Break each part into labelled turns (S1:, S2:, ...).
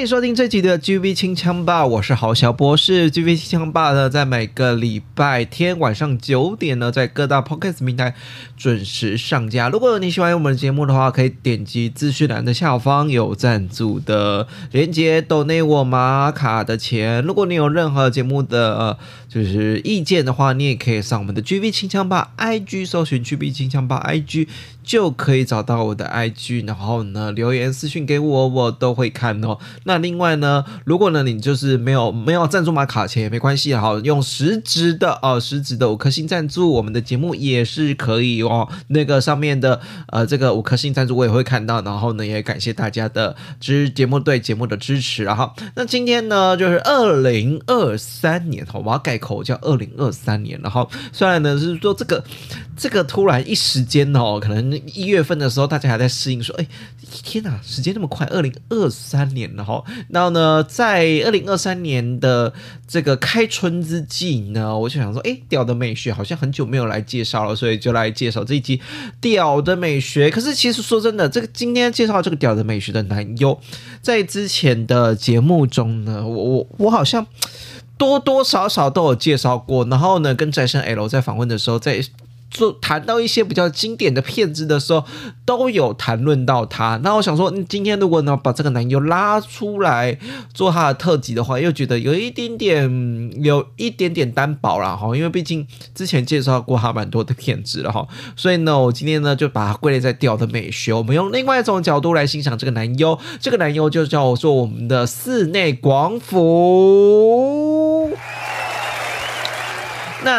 S1: 欢迎收听这集的 GV 清枪吧，我是郝小博士。GV 清枪吧呢，在每个礼拜天晚上九点呢，在各大 Podcast 平台准时上架。如果你喜欢我们的节目的话，可以点击资讯栏的下方有赞助的连接，抖内我玛卡的钱。如果你有任何节目的呃就是意见的话，你也可以上我们的 GV 清枪吧 IG 搜寻 GV 清枪吧 IG。就可以找到我的 IG，然后呢，留言私信给我，我都会看哦。那另外呢，如果呢你就是没有没有赞助马卡钱也没关系，好，用实质的哦，实质的五颗星赞助我们的节目也是可以哦。那个上面的呃这个五颗星赞助我也会看到，然后呢也感谢大家的支节目对节目的支持，然后那今天呢就是二零二三年，好，我要改口叫二零二三年，然后虽然呢是说这个这个突然一时间哦，可能。一月份的时候，大家还在适应，说：“哎，天哪，时间那么快，二零二三年了哈。”然后呢，在二零二三年的这个开春之际呢，我就想说：“哎，屌的美学好像很久没有来介绍了，所以就来介绍这一集屌的美学。”可是其实说真的，这个今天介绍这个屌的美学的男优，在之前的节目中呢，我我我好像多多少少都有介绍过。然后呢，跟宅生 L 在访问的时候，在做谈到一些比较经典的片子的时候，都有谈论到他。那我想说，今天如果呢把这个男优拉出来做他的特辑的话，又觉得有一点点有一点点单薄了哈。因为毕竟之前介绍过他蛮多的片子了哈，所以呢，我今天呢就把它归类在屌的美学。我们用另外一种角度来欣赏这个男优，这个男优就叫做我们的寺内广府。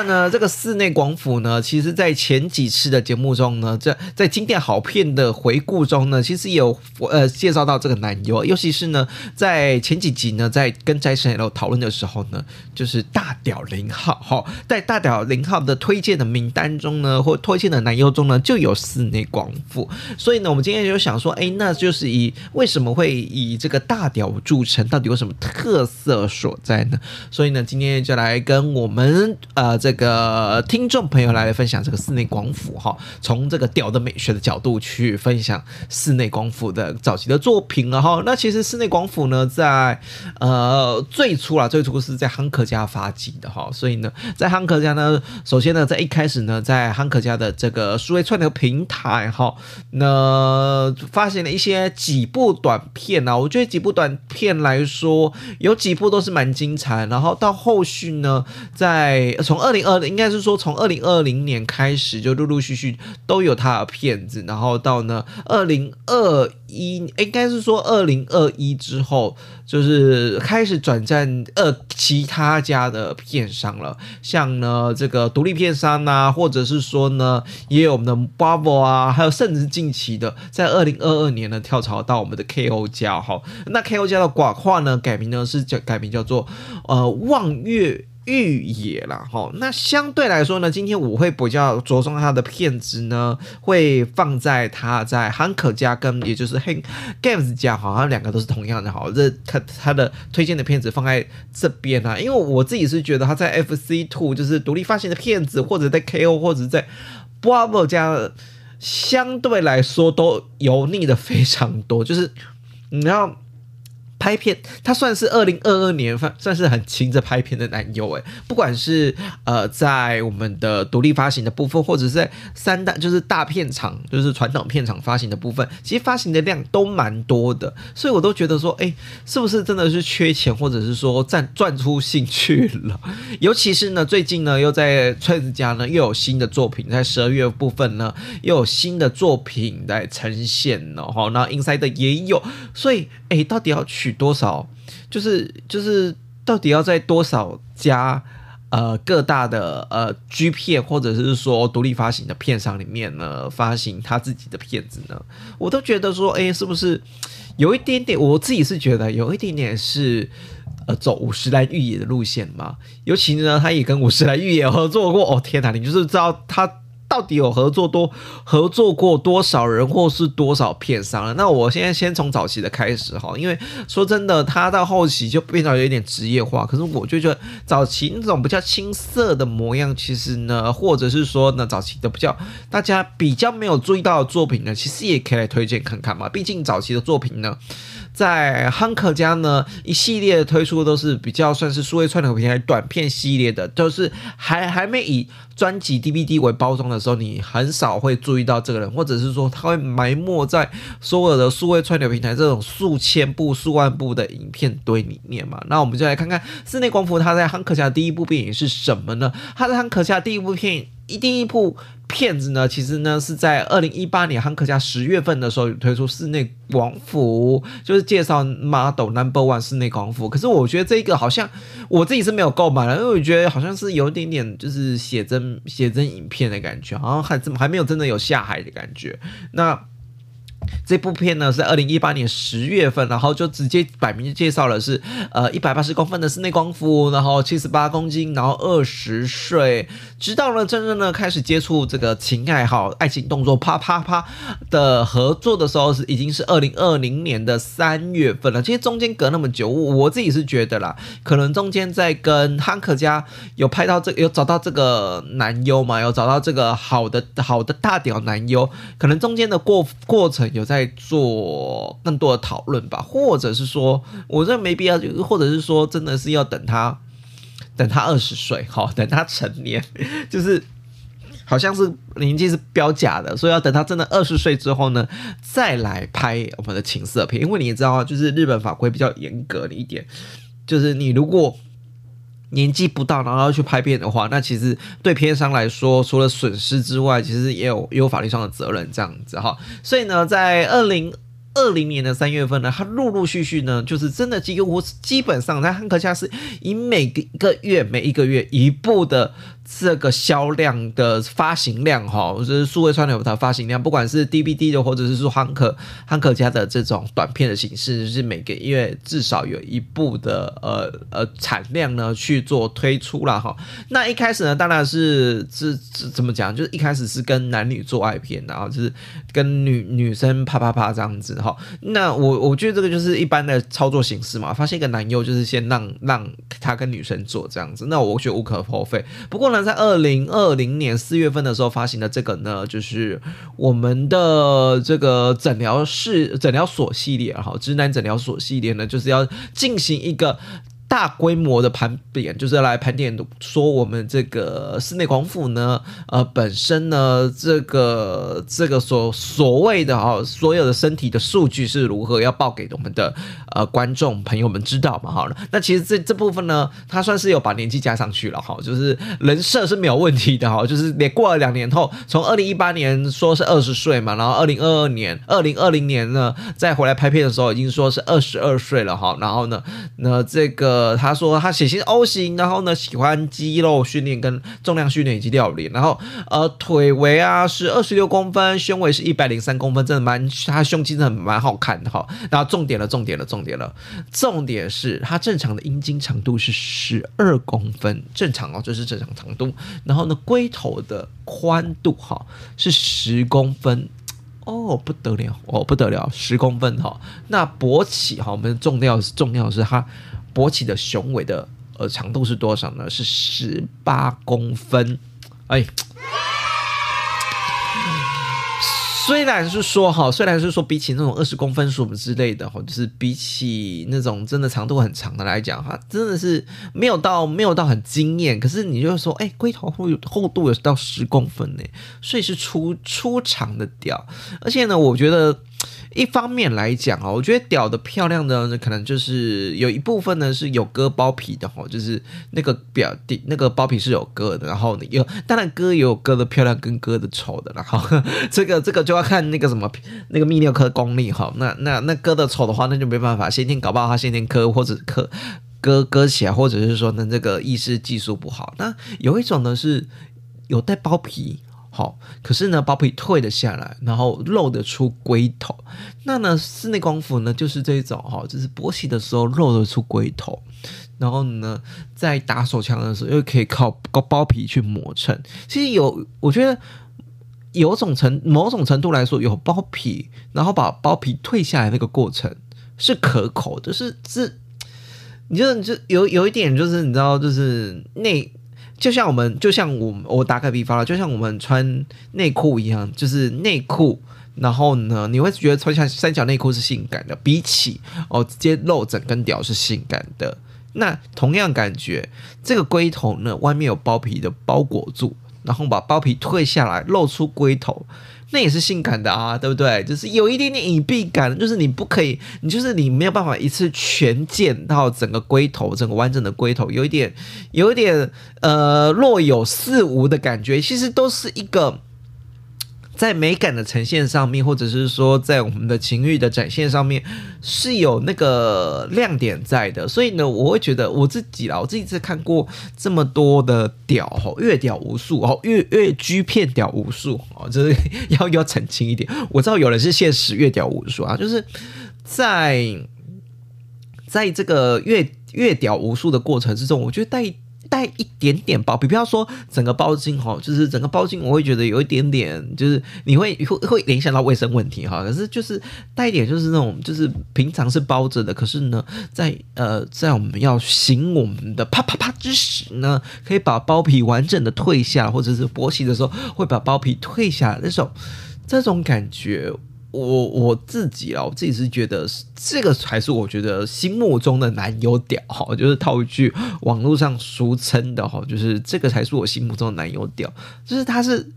S1: 那呢，这个寺内广府呢，其实在前几次的节目中呢，在在经典好片的回顾中呢，其实也有呃介绍到这个男优，尤其是呢，在前几集呢，在跟宅神 L 讨论的时候呢，就是大屌零号哈，在大屌零号的推荐的名单中呢，或推荐的男优中呢，就有寺内广府，所以呢，我们今天就想说，哎，那就是以为什么会以这个大屌著称，到底有什么特色所在呢？所以呢，今天就来跟我们呃。这这个听众朋友来分享这个室内广辅哈，从这个屌的美学的角度去分享室内广辅的早期的作品了哈。那其实室内广辅呢，在呃最初啊，最初是在汉克家发迹的哈，所以呢，在汉克家呢，首先呢，在一开始呢，在汉克家的这个数位串流平台哈，那发现了一些几部短片啊，我觉得几部短片来说，有几部都是蛮精彩，然后到后续呢，在从二二零二零应该是说，从二零二零年开始就陆陆续续都有他的片子，然后到呢二零二一应该是说二零二一之后，就是开始转战呃其他家的片商了，像呢这个独立片商啊，或者是说呢也有我们的 Bravo 啊，还有甚至近期的在二零二二年呢跳槽到我们的 KO 家哈，那 KO 家的寡话呢改名呢是叫改名叫做呃望月。玉野啦，哈，那相对来说呢，今天我会比较着重他的片子呢，会放在他在汉克家跟也就是 Hank Games 家，好像两个都是同样的，好，这他他的推荐的片子放在这边啊，因为我自己是觉得他在 FC Two 就是独立发行的片子，或者在 KO 或者在 Bravo 家，相对来说都油腻的非常多，就是你要。拍片，他算是二零二二年算算是很勤着拍片的男优诶，不管是呃在我们的独立发行的部分，或者是在三大就是大片场，就是传统片场发行的部分，其实发行的量都蛮多的，所以我都觉得说，哎，是不是真的是缺钱，或者是说赚赚出兴趣了？尤其是呢，最近呢又在崔子家呢又有新的作品，在十二月部分呢又有新的作品来呈现了哈，那 Inside 也有，所以哎，到底要取多少？就是就是，到底要在多少家呃各大的呃 G 片或者是说独立发行的片商里面呢发行他自己的片子呢，我都觉得说，哎，是不是有一点点？我自己是觉得有一点点是呃走五十岚裕也的路线嘛，尤其呢，他也跟五十岚裕也合作过。哦天哪，你就是知道他。到底有合作多合作过多少人，或是多少片商了？那我现在先从早期的开始哈，因为说真的，他到后期就变得有点职业化。可是我就觉得早期那种比较青涩的模样，其实呢，或者是说呢，早期的比较大家比较没有注意到的作品呢，其实也可以来推荐看看嘛。毕竟早期的作品呢。在汉克家呢，一系列推出都是比较算是数位串流平台短片系列的，就是还还没以专辑 DVD 为包装的时候，你很少会注意到这个人，或者是说他会埋没在所有的数位串流平台这种数千部、数万部的影片堆里面嘛。那我们就来看看室内光伏他在汉克家的第一部电影是什么呢？他在汉克家的第一部片。一第一部片子呢，其实呢是在二零一八年汉克家十月份的时候推出室内广府，就是介绍 Model Number One 室内广府。可是我觉得这个好像我自己是没有购买了，因为我觉得好像是有一点点就是写真写真影片的感觉，好像还怎么还没有真的有下海的感觉。那。这部片呢是二零一八年十月份，然后就直接摆明就介绍了是呃一百八十公分的室内光夫，然后七十八公斤，然后二十岁，直到呢真正呢开始接触这个情爱好爱情动作啪啪啪的合作的时候是已经是二零二零年的三月份了。其实中间隔那么久，我自己是觉得啦，可能中间在跟汉克家有拍到这，有找到这个男优嘛，有找到这个好的好的大屌男优，可能中间的过过程。有在做更多的讨论吧，或者是说，我认为没必要，或者是说，真的是要等他，等他二十岁，好，等他成年，就是好像是年纪是标假的，所以要等他真的二十岁之后呢，再来拍我们的情色片，因为你也知道，就是日本法规比较严格的一点，就是你如果。年纪不到，然后要去拍片的话，那其实对片商来说，除了损失之外，其实也有也有法律上的责任这样子哈。所以呢，在二零二零年的三月份呢，他陆陆续续呢，就是真的几乎基本上在汉克家是以每个一个月每一个月一部的。这个销量的发行量哈，就是数位串流的发行量，不管是 DVD 的，或者是说汉克汉克家的这种短片的形式，就是每个月至少有一部的呃呃产量呢去做推出了哈。那一开始呢，当然是是是怎么讲，就是一开始是跟男女做爱片，然后就是跟女女生啪啪啪这样子哈。那我我觉得这个就是一般的操作形式嘛，发现一个男优就是先让让他跟女生做这样子，那我觉得无可厚非。不过呢。在二零二零年四月份的时候发行的这个呢，就是我们的这个诊疗室诊疗所系列，哈，直男诊疗所系列呢，就是要进行一个。大规模的盘点，就是来盘点说我们这个室内广府呢，呃，本身呢，这个这个所所谓的哈，所有的身体的数据是如何要报给我们的呃观众朋友们知道嘛？好了，那其实这这部分呢，他算是有把年纪加上去了哈，就是人设是没有问题的哈，就是连过了两年后，从二零一八年说是二十岁嘛，然后二零二二年、二零二零年呢再回来拍片的时候，已经说是二十二岁了哈，然后呢，那这个。呃，他说他血型 O 型，然后呢喜欢肌肉训练跟重量训练以及料理，然后呃腿围啊是二十六公分，胸围是一百零三公分，真的蛮他胸肌真的蛮好看的哈。然后重点了，重点了，重点了，重点是他正常的阴茎长度是十二公分，正常哦，这、就是正常长度。然后呢龟头的宽度哈是十公分。哦，不得了，哦不得了，十公分哈。那勃起哈，我们重要重要的是它勃起的雄伟的呃长度是多少呢？是十八公分，哎。虽然是说哈，虽然是说比起那种二十公分什么之类的哈，就是比起那种真的长度很长的来讲哈，真的是没有到没有到很惊艳。可是你就说，哎，龟头会有厚度有到十公分呢，所以是出出长的屌。而且呢，我觉得。一方面来讲啊，我觉得屌的漂亮的可能就是有一部分呢是有割包皮的哈，就是那个表底那个包皮是有割的，然后有当然割也有割的漂亮跟割的丑的，然后 这个这个就要看那个什么那个泌尿科功力哈，那那那割的丑的话那就没办法，先天搞不好他先天割或者割割割起来，或者是说呢这个意识技术不好。那有一种呢是有带包皮。好，可是呢，包皮退了下来，然后露得出龟头。那呢，室内光辅呢，就是这种哈，就是勃起的时候露得出龟头，然后呢，在打手枪的时候又可以靠包皮去磨蹭。其实有，我觉得有种程某种程度来说，有包皮，然后把包皮退下来那个过程是可口的，是是，你就就有有一点就是你知道，就是那。就像我们，就像我，我打个比方了，就像我们穿内裤一样，就是内裤，然后呢，你会觉得穿下三角内裤是性感的，比起哦直接露整根屌是性感的。那同样感觉，这个龟头呢，外面有包皮的包裹住，然后把包皮退下来，露出龟头。那也是性感的啊，对不对？就是有一点点隐蔽感，就是你不可以，你就是你没有办法一次全见到整个龟头，整个完整的龟头，有一点，有一点呃若有似无的感觉，其实都是一个。在美感的呈现上面，或者是说在我们的情欲的展现上面，是有那个亮点在的。所以呢，我会觉得我自己啦，我自己在看过这么多的屌吼，越屌无数哦，越越 G 片屌无数哦，就是要要澄清一点。我知道有人是现实越屌无数啊，就是在在这个越越屌无数的过程之中，我觉得带。带一点点包皮，不要说整个包茎哈，就是整个包茎，我会觉得有一点点，就是你会会会联想到卫生问题哈。可是就是带一点，就是那种就是平常是包着的，可是呢，在呃在我们要行我们的啪啪啪之时呢，可以把包皮完整的退下，或者是勃起的时候会把包皮退下那种这种感觉。我我自己啊，我自己是觉得这个才是我觉得心目中的男友屌哈，就是套一句网络上俗称的哈，就是这个才是我心目中的男友屌，就是他是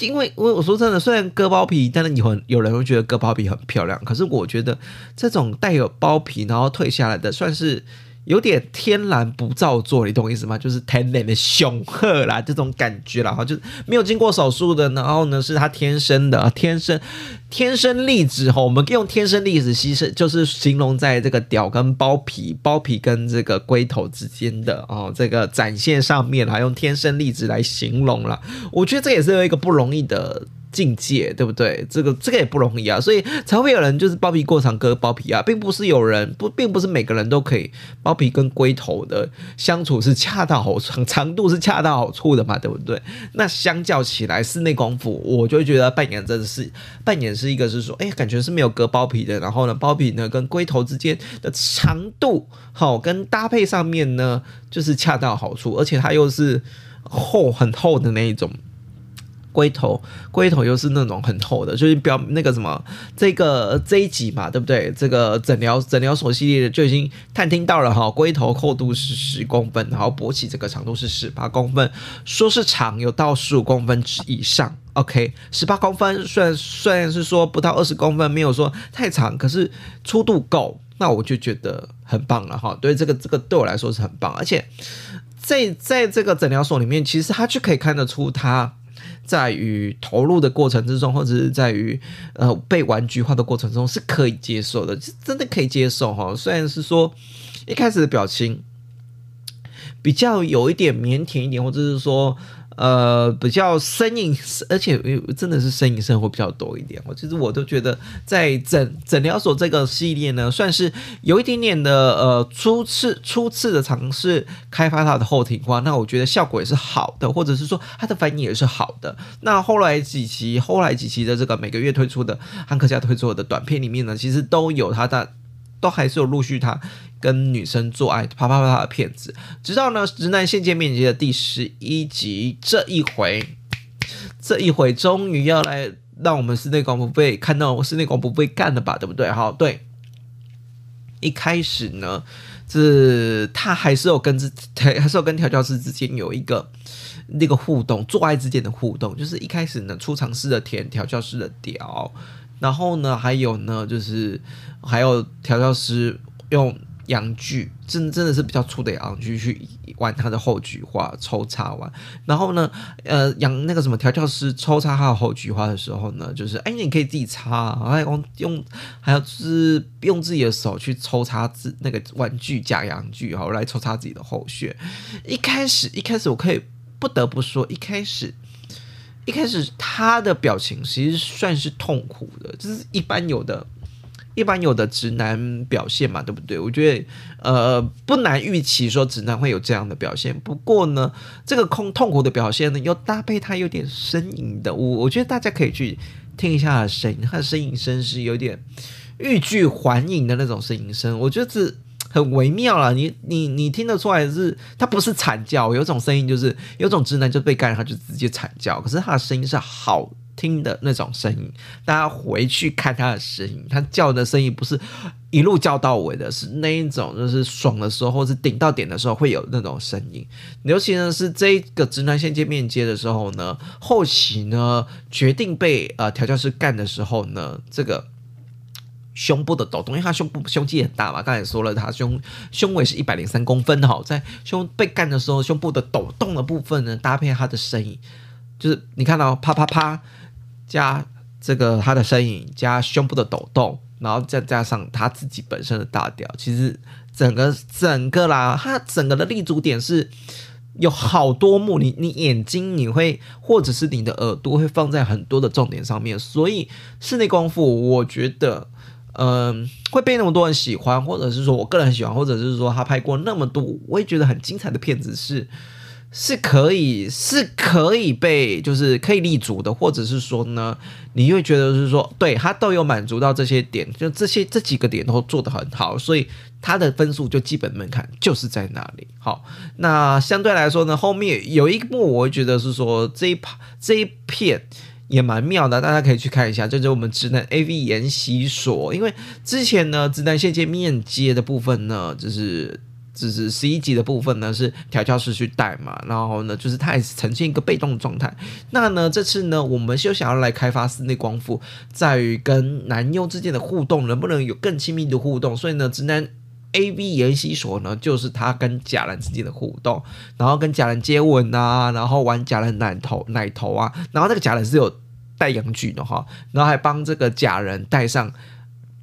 S1: 因为我我说真的，虽然割包皮，但是有有人会觉得割包皮很漂亮，可是我觉得这种带有包皮然后退下来的算是。有点天然不造作，你懂我意思吗？就是天然的雄鹤啦，这种感觉啦，哈，就是没有经过手术的，然后呢，是他天生的，天生天生丽质哈。我们可以用天生丽质，其实就是形容在这个屌跟包皮、包皮跟这个龟头之间的哦，这个展现上面，哈用天生丽质来形容了。我觉得这也是一个不容易的。境界对不对？这个这个也不容易啊，所以才会有人就是包皮过长割包皮啊，并不是有人不，并不是每个人都可以包皮跟龟头的相处是恰到好处，长度是恰到好处的嘛，对不对？那相较起来，室内功夫我就觉得扮演真的是扮演是一个是说，哎，感觉是没有割包皮的，然后呢，包皮呢跟龟头之间的长度好跟搭配上面呢，就是恰到好处，而且它又是厚很厚的那一种。龟头，龟头又是那种很厚的，就是表那个什么，这个这一集嘛，对不对？这个诊疗诊疗所系列的就已经探听到了哈，龟头厚度是十公分，然后勃起这个长度是十八公分，说是长有到十五公分之以上。OK，十八公分虽然虽然是说不到二十公分，没有说太长，可是粗度够，那我就觉得很棒了哈。对，这个这个对我来说是很棒，而且在在这个诊疗所里面，其实他就可以看得出他。在于投入的过程之中，或者是在于呃被玩具化的过程中，是可以接受的，是真的可以接受哈。虽然是说一开始的表情比较有一点腼腆一点，或者是说。呃，比较生硬，而且真的是生硬生活比较多一点。我其实我都觉得，在诊诊疗所这个系列呢，算是有一点点的呃初次初次的尝试开发它的后庭花。那我觉得效果也是好的，或者是说它的反应也是好的。那后来几期，后来几期的这个每个月推出的汉克家推出的短片里面呢，其实都有它的。都还是有陆续他跟女生做爱啪啪啪啪的片子，直到呢直男现见面积的第十一集，这一回，这一回终于要来让我们室内广播被看到，室内广播被干了吧，对不对？好，对。一开始呢，是他还是有跟自还是有跟调教师之间有一个那个互动，做爱之间的互动，就是一开始呢初尝试的舔调教师的屌。然后呢，还有呢，就是还有调教师用阳具，真真的是比较粗的阳具去玩他的后菊花抽插完，然后呢，呃，养那个什么调教师抽插他的后菊花的时候呢，就是哎，你可以自己插，还用用，还有就是用自己的手去抽插自那个玩具假阳具，好来抽插自己的后穴。一开始一开始我可以不得不说，一开始一开始他的表情其实算是痛苦的，就是一般有的。一般有的直男表现嘛，对不对？我觉得呃不难预期说直男会有这样的表现。不过呢，这个空痛苦的表现呢，又搭配他有点呻吟的，我我觉得大家可以去听一下他的声音，他的呻吟声是有点欲拒还迎的那种呻吟声，我觉得是很微妙啦。你你你听得出来是，他不是惨叫，有种声音就是有种直男就被干，他就直接惨叫，可是他的声音是好。听的那种声音，大家回去看他的声音，他叫的声音不是一路叫到尾的，是那一种，就是爽的时候，或是顶到点的时候会有那种声音。尤其呢是这个直男线接面接的时候呢，后期呢决定被呃调教师干的时候呢，这个胸部的抖动，因为他胸部胸肌很大嘛，刚才说了他胸胸围是一百零三公分哈，在胸被干的时候，胸部的抖动的部分呢，搭配他的声音，就是你看到啪啪啪。加这个他的身影，加胸部的抖动，然后再加上他自己本身的大屌，其实整个整个啦，他整个的立足点是有好多幕，你你眼睛你会或者是你的耳朵会放在很多的重点上面，所以室内功夫，我觉得嗯、会被那么多人喜欢，或者是说我个人很喜欢，或者是说他拍过那么多我也觉得很精彩的片子。是是可以，是可以被，就是可以立足的，或者是说呢，你会觉得是说，对他都有满足到这些点，就这些这几个点都做得很好，所以他的分数就基本门槛就是在那里。好，那相对来说呢，后面有一幕我会觉得是说这一趴这一片也蛮妙的，大家可以去看一下，就是我们直男 AV 研习所，因为之前呢，直男线接面接的部分呢，就是。只是十一集的部分呢，是调教师去带嘛，然后呢，就是他也是呈现一个被动的状态。那呢，这次呢，我们就想要来开发室内光复，在于跟男优之间的互动，能不能有更亲密的互动？所以呢，直男 AV 研习所呢，就是他跟假人之间的互动，然后跟假人接吻啊，然后玩假人奶头奶头啊，然后那个假人是有带阳具的哈，然后还帮这个假人戴上。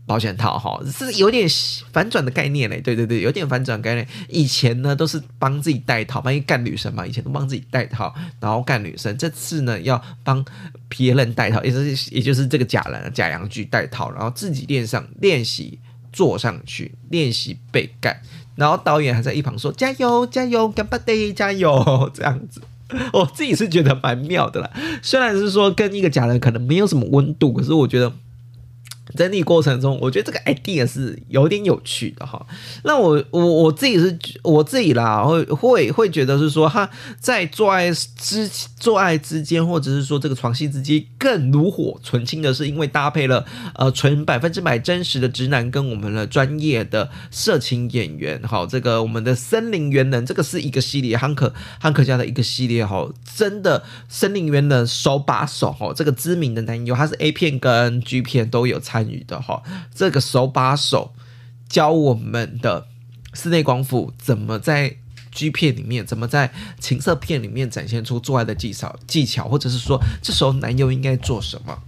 S1: 保险套哈，是有点反转的概念嘞，对对对，有点反转概念。以前呢都是帮自己带套，万一干女生嘛，以前都帮自己带套，然后干女生。这次呢要帮别人带套，也就是也就是这个假人假阳具带套，然后自己练上练习坐上去练习被干，然后导演还在一旁说加油加油干巴爹加油 这样子，我自己是觉得蛮妙的啦。虽然是说跟一个假人可能没有什么温度，可是我觉得。在那个过程中，我觉得这个 idea 是有点有趣的哈。那我我我自己是我自己啦，会会会觉得是说，他在做爱之做爱之间，或者是说这个床戏之间更炉火纯青的是，因为搭配了呃纯百分之百真实的直男跟我们的专业的色情演员。好，这个我们的森林原人，这个是一个系列，汉克汉克家的一个系列哈。真的森林原人手把手哈，这个知名的男优，他是 A 片跟 G 片都有参。参与的哈，这个手把手教我们的室内光伏，怎么在 G 片里面，怎么在情色片里面展现出做爱的技巧技巧，或者是说，这时候男友应该做什么？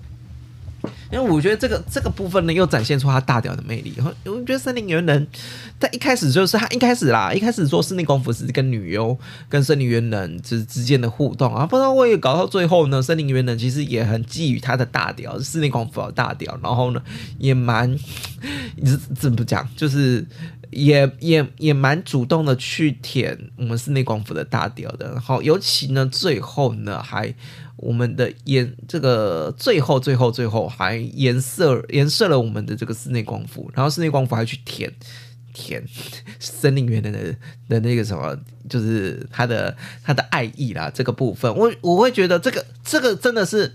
S1: 因为我觉得这个这个部分呢，又展现出他大屌的魅力。然后我觉得森林猿人，他一开始就是他一开始啦，一开始做室内功夫是跟女优跟森林猿人之之间的互动啊，不知道为搞到最后呢，森林猿人其实也很觊觎他的大屌，室内功夫的大屌，然后呢，也蛮，怎么讲，就是也也也蛮主动的去舔我们室内功夫的大屌的。然后尤其呢，最后呢还。我们的颜这个最后最后最后还颜色颜色了我们的这个室内功夫，然后室内功夫还去舔舔 森林园的的的那个什么，就是他的他的爱意啦，这个部分我我会觉得这个这个真的是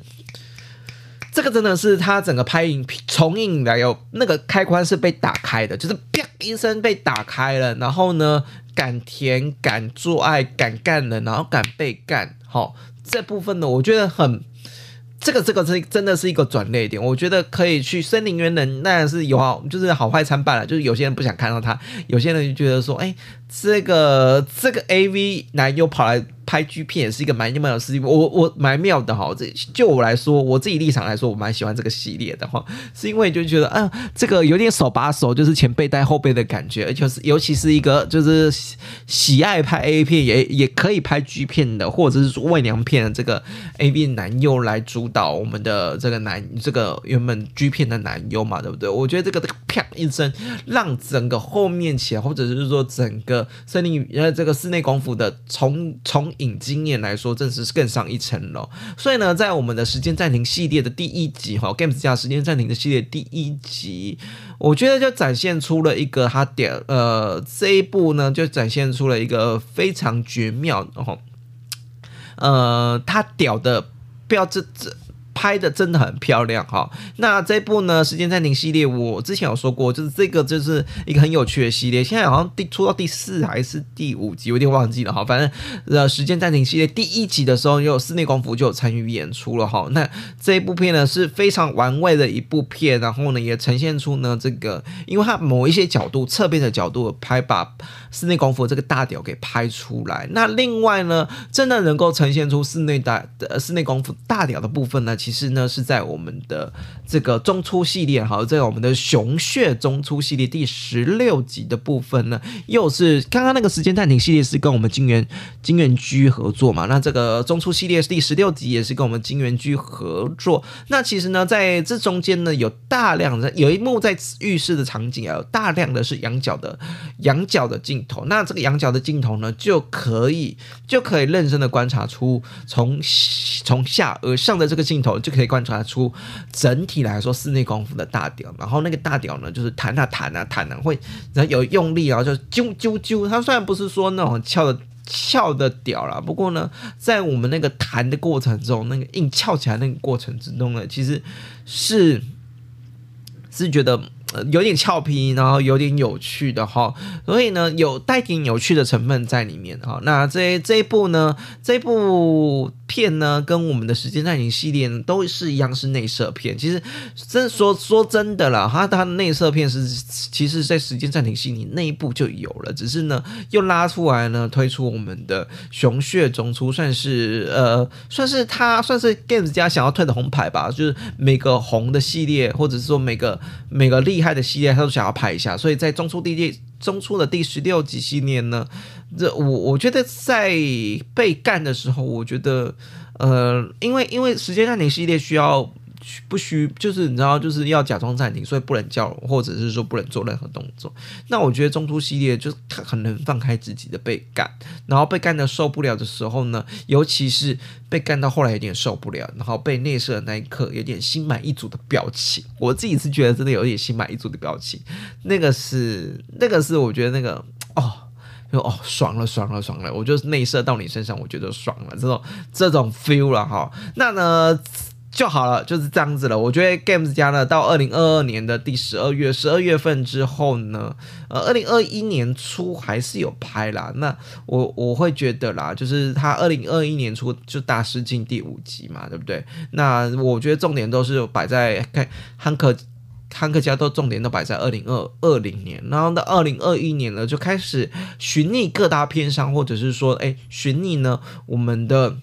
S1: 这个真的是他整个拍影重映的有那个开关是被打开的，就是啪一声被打开了，然后呢敢甜敢做爱敢干人，然后敢被干好。这部分呢，我觉得很这个这个是真的是一个转捩点，我觉得可以去森林园人，那是有好就是好坏参半了，就是有些人不想看到他，有些人就觉得说，哎，这个这个 AV 男优跑来。拍 G 片也是一个蛮妙的事情，我我蛮妙的哈。这就我来说，我自己立场来说，我蛮喜欢这个系列的哈，是因为就觉得啊，这个有点手把手，就是前辈带后辈的感觉，而且是尤其是一个就是喜爱拍 A 片也也可以拍 G 片的，或者是说伪娘片的这个 A V 男优来主导我们的这个男这个原本 G 片的男优嘛，对不对？我觉得这个这个啪一声，让整个后面起来，或者是说整个森林呃这个室内功夫的从从影经验来说，真是更上一层楼。所以呢，在我们的时间暂停系列的第一集哈，Games 加时间暂停的系列第一集，我觉得就展现出了一个他点呃这一部呢，就展现出了一个非常绝妙的哈，呃，他屌的标志这。拍的真的很漂亮哈，那这部呢，时间暂停系列，我之前有说过，就是这个就是一个很有趣的系列，现在好像第出到第四还是第五集，有点忘记了哈。反正呃，时间暂停系列第一集的时候，有室内功夫就有参与演出了哈。那这一部片呢是非常玩味的一部片，然后呢也呈现出呢这个，因为它某一些角度侧边的角度拍把室内功夫这个大屌给拍出来。那另外呢，真的能够呈现出室内大的室内功夫大屌的部分呢，其实呢，是在我们的这个中出系列，好，在我们的熊血中出系列第十六集的部分呢，又是刚刚那个时间暂停系列是跟我们金源金源居合作嘛？那这个中出系列第十六集也是跟我们金源居合作。那其实呢，在这中间呢，有大量的有一幕在浴室的场景啊，有大量的是仰角的仰角的镜头。那这个仰角的镜头呢，就可以就可以认真的观察出从从下而上的这个镜头。就可以观察出整体来说室内功夫的大屌，然后那个大屌呢，就是弹啊弹啊弹啊，会然后有用力啊，就啾啾啾。它虽然不是说那种翘的翘的屌啦，不过呢，在我们那个弹的过程中，那个硬翘起来那个过程之中呢，其实是是觉得。有点俏皮，然后有点有趣的哈，所以呢，有带点有趣的成分在里面哈。那这这一部呢，这一部片呢，跟我们的时间暂停系列都是一样，是内射片。其实真说说真的啦，它它的内射片是其实在时间暂停系列内部就有了，只是呢又拉出来呢推出我们的熊血中出，算是呃算是它算是 Games 家想要推的红牌吧，就是每个红的系列，或者是说每个每个厉害的系列，他都想要拍一下，所以在中出第中出的第十六集系列呢，这我我觉得在被干的时候，我觉得呃，因为因为时间暂停系列需要。不需就是你知道就是要假装暂停，所以不能叫，或者是说不能做任何动作。那我觉得中途系列就是很能放开自己的被干，然后被干的受不了的时候呢，尤其是被干到后来有点受不了，然后被内射的那一刻有点心满意足的表情。我自己是觉得真的有点心满意足的表情，那个是那个是我觉得那个哦，就哦爽了爽了爽了，我就内射到你身上，我觉得爽了这种这种 feel 了哈。那呢？就好了，就是这样子了。我觉得 Games 家呢，到二零二二年的第十二月，十二月份之后呢，呃，二零二一年初还是有拍啦。那我我会觉得啦，就是他二零二一年初就大师进第五集嘛，对不对？那我觉得重点都是摆在看汉克汉克家都重点都摆在二零二二零年，然后到二零二一年呢，就开始寻觅各大片商，或者是说，哎，寻觅呢我们的。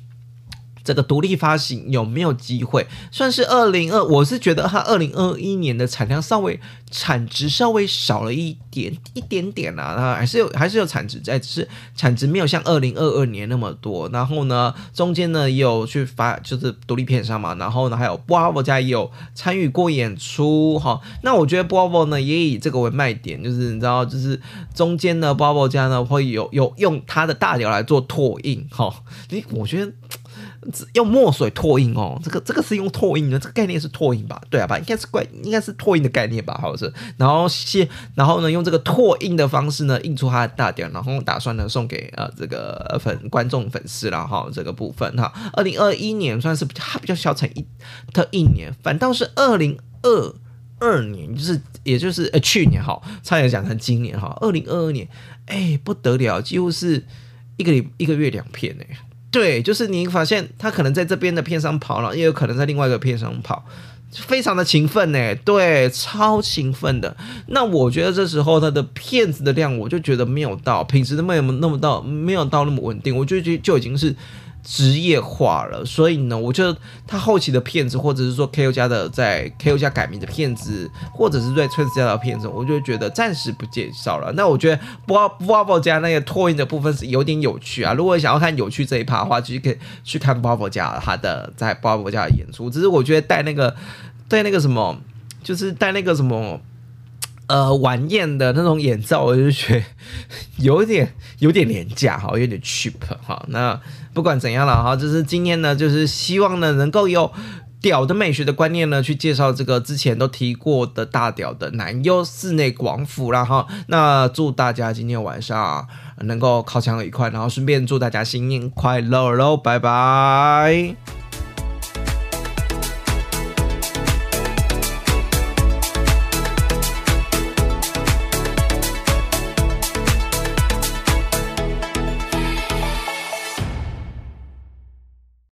S1: 这个独立发行有没有机会？算是二零二，我是觉得它二零二一年的产量稍微产值稍微少了一点一点点啊，它还是有还是有产值在，只是产值没有像二零二二年那么多。然后呢，中间呢也有去发就是独立片商嘛，然后呢还有 Bravo 家也有参与过演出哈。那我觉得 Bravo 呢也以这个为卖点，就是你知道，就是中间呢 Bravo 家呢会有有用它的大脚来做拓印哈。你我觉得。用墨水拓印哦，这个这个是用拓印的，这个概念是拓印吧？对啊吧？应该是怪，应该是拓印的概念吧？好像是，然后先，然后呢，用这个拓印的方式呢，印出它的大点，然后打算呢送给呃这个粉观众粉丝了哈，这个部分哈。二零二一年算是比较比较小成一的一年，反倒是二零二二年，就是也就是呃去年哈，差点讲成今年哈，二零二二年，哎不得了，几乎是一个一个月两片哎。对，就是你发现他可能在这边的片上跑了，也有可能在另外一个片上跑，非常的勤奋呢，对，超勤奋的。那我觉得这时候他的片子的量，我就觉得没有到，品质都没有那么到，没有到那么稳定，我就觉就已经是。职业化了，所以呢，我觉得他后期的片子，或者是说 KO 家的在 KO 家改名的片子，或者是在 Twins 家的片子，我就觉得暂时不介绍了。那我觉得 Bravo 家那个拓印的部分是有点有趣啊。如果想要看有趣这一趴的话，就可以去看 Bravo 家他的在 Bravo 家的演出。只是我觉得带那个带那个什么，就是带那个什么。呃，晚宴的那种眼罩，我就觉得 有点有点廉价哈，有点 cheap 哈。那不管怎样了哈，就是今天呢，就是希望呢能够有屌的美学的观念呢，去介绍这个之前都提过的大屌的男优室内广府啦哈。那祝大家今天晚上能够尻枪愉快，然后顺便祝大家新年快乐喽，拜拜。